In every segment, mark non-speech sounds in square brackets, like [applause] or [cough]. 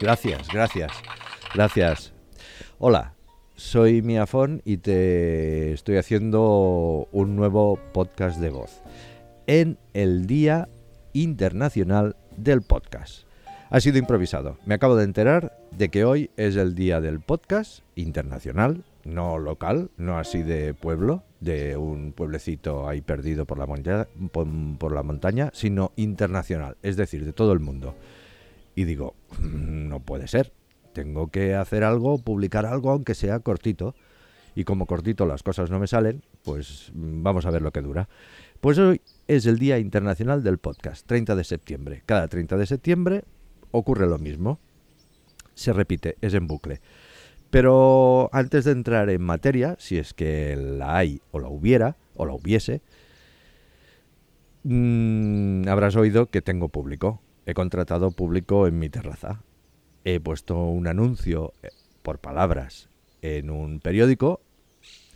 gracias, gracias, gracias. Hola, soy Miafón y te estoy haciendo un nuevo podcast de voz en el Día Internacional del Podcast. Ha sido improvisado. Me acabo de enterar de que hoy es el día del podcast internacional, no local, no así de pueblo, de un pueblecito ahí perdido por la, montaña, por la montaña, sino internacional, es decir, de todo el mundo. Y digo, mm, no puede ser. Tengo que hacer algo, publicar algo, aunque sea cortito. Y como cortito las cosas no me salen, pues mm, vamos a ver lo que dura. Pues hoy es el Día Internacional del Podcast, 30 de septiembre. Cada 30 de septiembre ocurre lo mismo. Se repite, es en bucle. Pero antes de entrar en materia, si es que la hay o la hubiera, o la hubiese, mmm, habrás oído que tengo público. He contratado público en mi terraza. He puesto un anuncio eh, por palabras en un periódico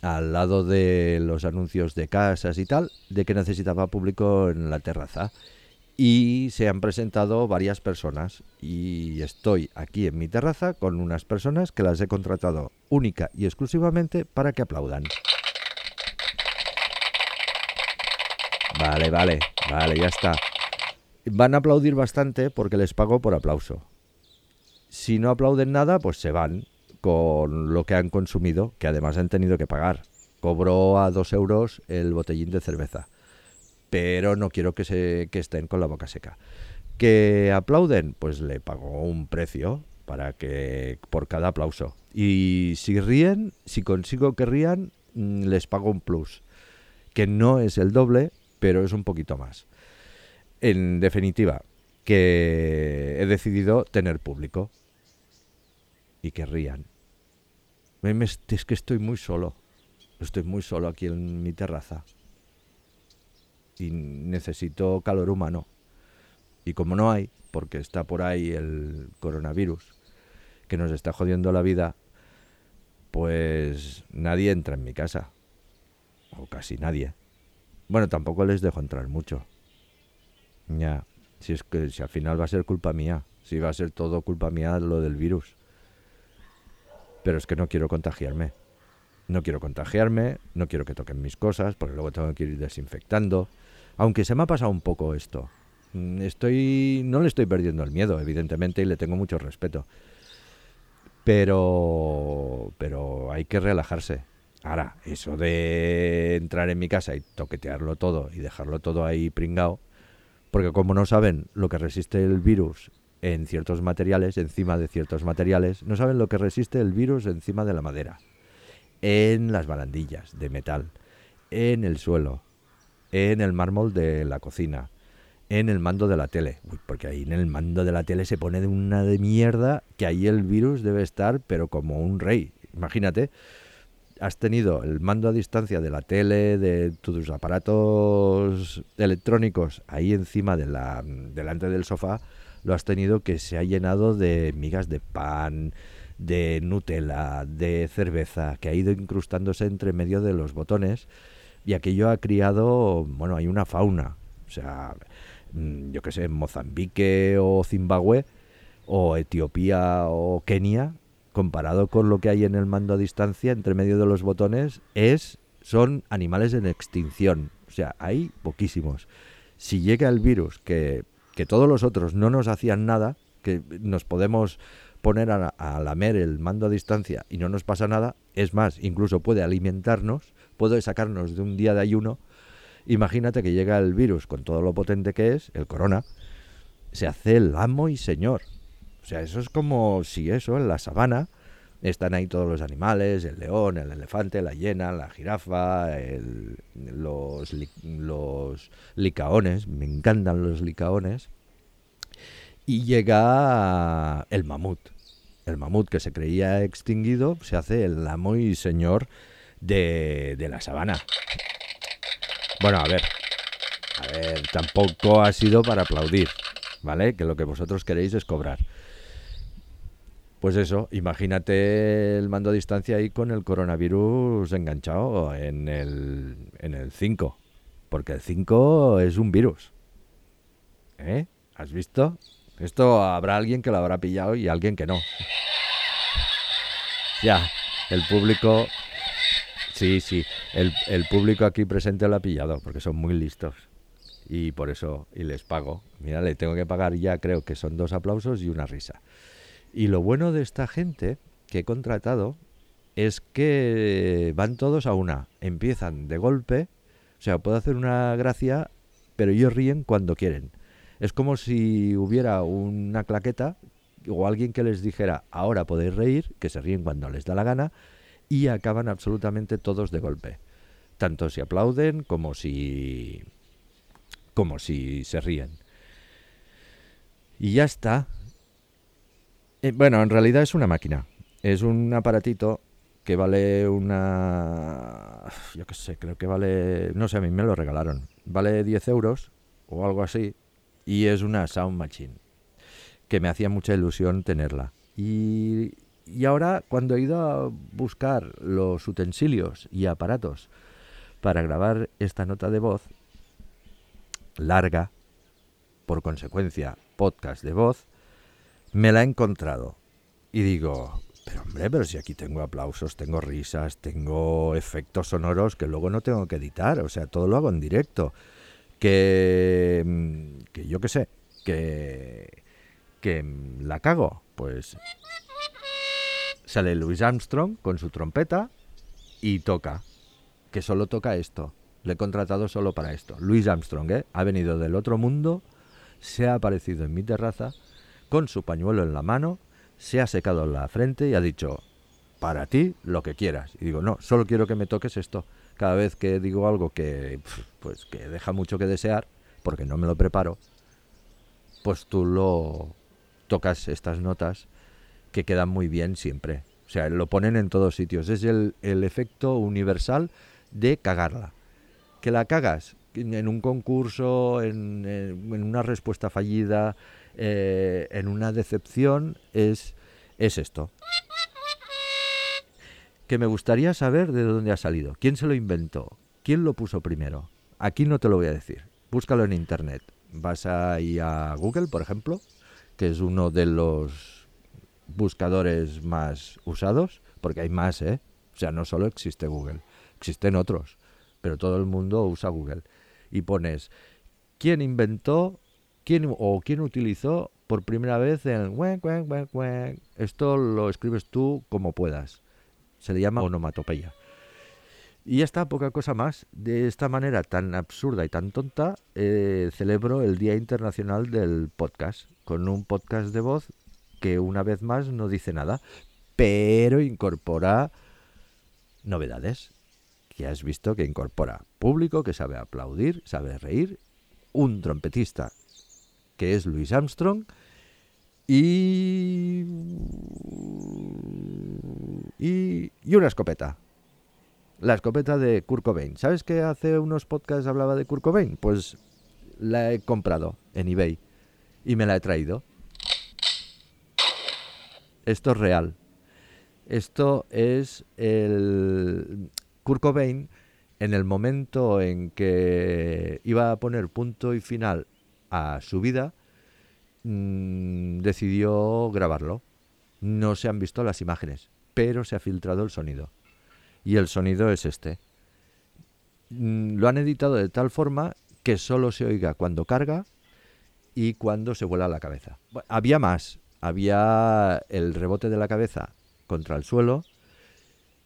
al lado de los anuncios de casas y tal, de que necesitaba público en la terraza y se han presentado varias personas y estoy aquí en mi terraza con unas personas que las he contratado única y exclusivamente para que aplaudan. Vale, vale, vale, ya está. Van a aplaudir bastante porque les pago por aplauso. Si no aplauden nada, pues se van con lo que han consumido, que además han tenido que pagar. Cobró a dos euros el botellín de cerveza pero no quiero que, se, que estén con la boca seca. ¿Que aplauden? Pues le pago un precio para que por cada aplauso. Y si ríen, si consigo que rían, mm, les pago un plus, que no es el doble, pero es un poquito más. En definitiva, que he decidido tener público y que rían. Es que estoy muy solo. Estoy muy solo aquí en mi terraza y necesito calor humano. Y como no hay, porque está por ahí el coronavirus que nos está jodiendo la vida, pues nadie entra en mi casa. O casi nadie. Bueno, tampoco les dejo entrar mucho. Ya, si es que si al final va a ser culpa mía, si va a ser todo culpa mía lo del virus. Pero es que no quiero contagiarme. No quiero contagiarme, no quiero que toquen mis cosas, porque luego tengo que ir desinfectando. Aunque se me ha pasado un poco esto. Mm, estoy, no le estoy perdiendo el miedo, evidentemente, y le tengo mucho respeto. Pero, pero hay que relajarse. Ahora, eso de entrar en mi casa y toquetearlo todo y dejarlo todo ahí pringado, porque como no saben lo que resiste el virus en ciertos materiales, encima de ciertos materiales, no saben lo que resiste el virus encima de la madera, en las barandillas de metal, en el suelo, en el mármol de la cocina, en el mando de la tele. porque ahí en el mando de la tele se pone de una de mierda que ahí el virus debe estar, pero como un rey. Imagínate, has tenido el mando a distancia de la tele, de tus aparatos electrónicos ahí encima de la, delante del sofá, lo has tenido que se ha llenado de migas de pan, de Nutella, de cerveza, que ha ido incrustándose entre medio de los botones y aquello ha criado, bueno, hay una fauna, o sea, mm, yo qué sé, Mozambique o Zimbabue o Etiopía o Kenia, comparado con lo que hay en el mando a distancia entre medio de los botones, es son animales en extinción, o sea, hay poquísimos. Si llega el virus que, que todos los otros no nos hacían nada, que nos podemos poner a, a lamer el mando a distancia y no nos pasa nada, es más, incluso puede alimentarnos, puede sacarnos de un día de ayuno. Imagínate que llega el virus con todo lo potente que es, el corona, se hace el amo y señor. O sea, eso es como si eso, en la sabana, están ahí todos los animales, el león, el elefante, la hiena, la jirafa, los, los licaones, me encantan los licaones, y llega el mamut. El mamut que se creía extinguido se hace el amo y señor de, la sabana. Bueno, a ver, a ver, tampoco ha sido para aplaudir, ¿vale? Que lo que vosotros queréis es cobrar. Pues eso, imagínate el mando a distancia ahí con el coronavirus enganchado en el, en el 5. Porque el 5 es un virus. ¿Eh? ¿Has visto? Esto habrá alguien que lo habrá pillado y alguien que no. Ya, el público... Sí, sí, el, el público aquí presente lo ha pillado porque son muy listos y por eso y les pago. Mira, le tengo que pagar ya, creo que son dos aplausos y una risa. Y lo bueno de esta gente que he contratado es que van todos a una, empiezan de golpe, o sea, puedo hacer una gracia, pero ellos ríen cuando quieren. Es como si hubiera una claqueta o alguien que les dijera, ahora podéis reír, que se ríen cuando les da la gana, y acaban absolutamente todos de golpe. Tanto si aplauden como si como si se ríen. Y ya está. Eh, bueno, en realidad es una máquina. Es un aparatito que vale una... Yo qué sé, creo que vale... No sé, a mí me lo regalaron. Vale 10 euros o algo así. Y es una Sound Machine. Que me hacía mucha ilusión tenerla. Y, y ahora, cuando he ido a buscar los utensilios y aparatos para grabar esta nota de voz, larga, por consecuencia, podcast de voz, me la he encontrado. Y digo, pero hombre, pero si aquí tengo aplausos, tengo risas, tengo efectos sonoros que luego no tengo que editar, o sea, todo lo hago en directo. Que, mm, que yo qué sé, que, que la cago, pues sale Louis Armstrong con su trompeta y toca, que solo toca esto. Le he contratado solo para esto. Louis Armstrong, ¿eh? Ha venido del otro mundo, se ha aparecido en mi terraza con su pañuelo en la mano, se ha secado la frente y ha dicho, para ti lo que quieras. Y digo, no, solo quiero que me toques esto. Cada vez que digo algo que, pues, que deja mucho que desear, porque no me lo preparo, pues tú lo tocas estas notas que quedan muy bien siempre. O sea, lo ponen en todos sitios. Es el, el efecto universal de cagarla que la cagas en un concurso, en, una respuesta fallida, eh, en una decepción, es, es esto. Que me gustaría saber de dónde ha salido, quién se lo inventó, quién lo puso primero. Aquí no te lo voy a decir, búscalo en internet. Vas ahí a Google, por ejemplo, que es uno de los buscadores más usados, porque hay más, ¿eh? O sea, no solo existe Google, existen otros pero todo el mundo usa Google. Y pones quién inventó quién o quién utilizó por primera vez el esto lo escribes tú como puedas. Se le llama onomatopeya. Y ya está, poca cosa más. De esta manera tan absurda y tan tonta, eh, celebro el Día Internacional del Podcast, con un podcast de voz que una vez más no dice nada, pero incorpora novedades que has visto que incorpora público que sabe aplaudir, sabe reír, un trompetista que es Louis Armstrong y, y, una escopeta. La escopeta de Kurt Cobain. ¿Sabes que hace unos podcasts hablaba de Kurt Cobain? Pues la he comprado en eBay y me la he traído. Esto es real. Esto es el, Kurt Cobain, en el momento en que iba a poner punto y final a su vida, mm, decidió grabarlo. No se han visto las imágenes, pero se ha filtrado el sonido. Y el sonido es este. Mm, lo han editado de tal forma que solo se oiga cuando carga y cuando se vuela la cabeza. había más. Había el rebote de la cabeza contra el suelo.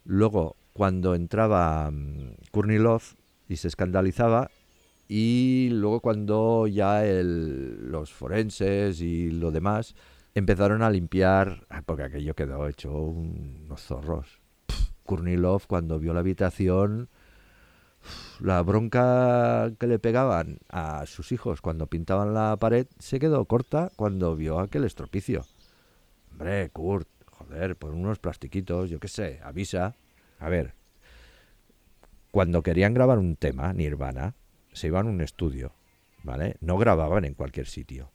Luego cuando entraba um, Kurnilov y se escandalizaba y luego cuando ya los forenses y lo demás empezaron a limpiar, ah, porque aquello quedó hecho unos zorros. Kurnilov cuando vio la habitación, la bronca que le pegaban a sus hijos cuando pintaban la pared se quedó corta cuando vio aquel estropicio. Hombre, Kurt, joder, por unos plastiquitos, yo qué sé, avisa. A ver, cuando querían grabar un tema, Nirvana, se iban a un estudio, ¿vale? No grababan en cualquier sitio.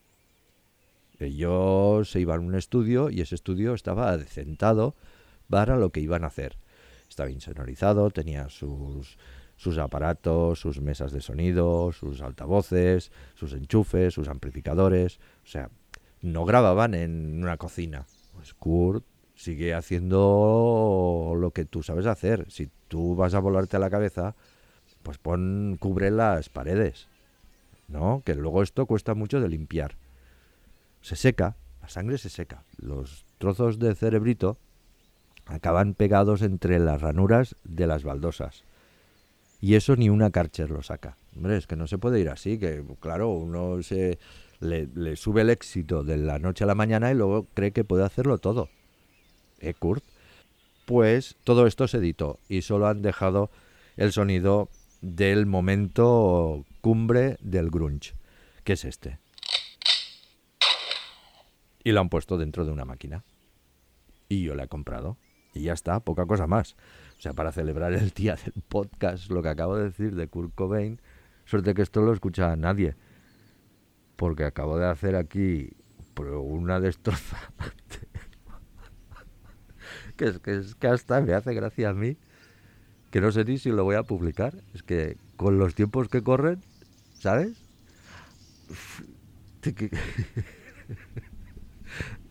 Ellos se iban a un estudio y ese estudio estaba decentado para lo que iban a hacer. Estaba insonorizado, tenía sus, sus aparatos, sus mesas de sonido, sus altavoces, sus enchufes, sus amplificadores. O sea, no grababan en una cocina. Pues Kurt sigue haciendo lo que tú sabes hacer. Si tú vas a volarte a la cabeza, pues pon, cubre las paredes. ¿No? Que luego esto cuesta mucho de limpiar. Se seca, la sangre se seca. Los trozos de cerebrito acaban pegados entre las ranuras de las baldosas. Y eso ni una Karcher lo saca. Hombre, es que no se puede ir así, que claro, uno se le, le sube el éxito de la noche a la mañana y luego cree que puede hacerlo todo. ¿Eh, Kurt? Pues todo esto se editó y solo han dejado el sonido del momento cumbre del grunge, que es este. Y lo han puesto dentro de una máquina. Y yo la he comprado. Y ya está, poca cosa más. O sea, para celebrar el día del podcast, lo que acabo de decir de Kurt Cobain, suerte que esto lo escucha nadie. Porque acabo de hacer aquí una destroza. [laughs] que, es, que es que hasta me hace gracia a mí. Que no sé ni si lo voy a publicar. Es que con los tiempos que corren, ¿sabes? [laughs]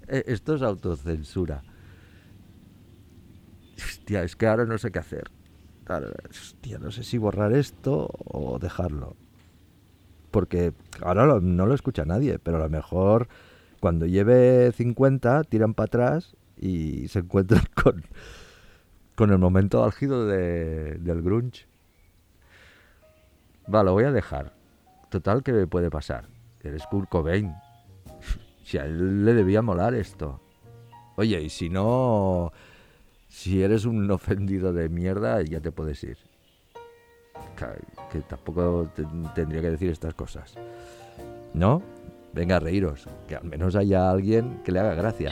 Esto es autocensura. Hostia, es que ahora no sé qué hacer. Hostia, no sé si borrar esto o dejarlo. Porque ahora no lo escucha nadie, pero a lo mejor cuando lleve 50 tiran para atrás y se encuentran [laughs] con, con el momento álgido de- del grunge. Va, lo voy a dejar. Total, ¿qué me puede pasar? Eres Kurt Cobain. [laughs] Si a él le debía molar esto. Oye, y si no... Si eres un ofendido de mierda, ya te puedes ir. Que tampoco te- tendría que decir estas cosas. ¿No? Venga, reíros. Que al menos haya alguien que le haga gracia.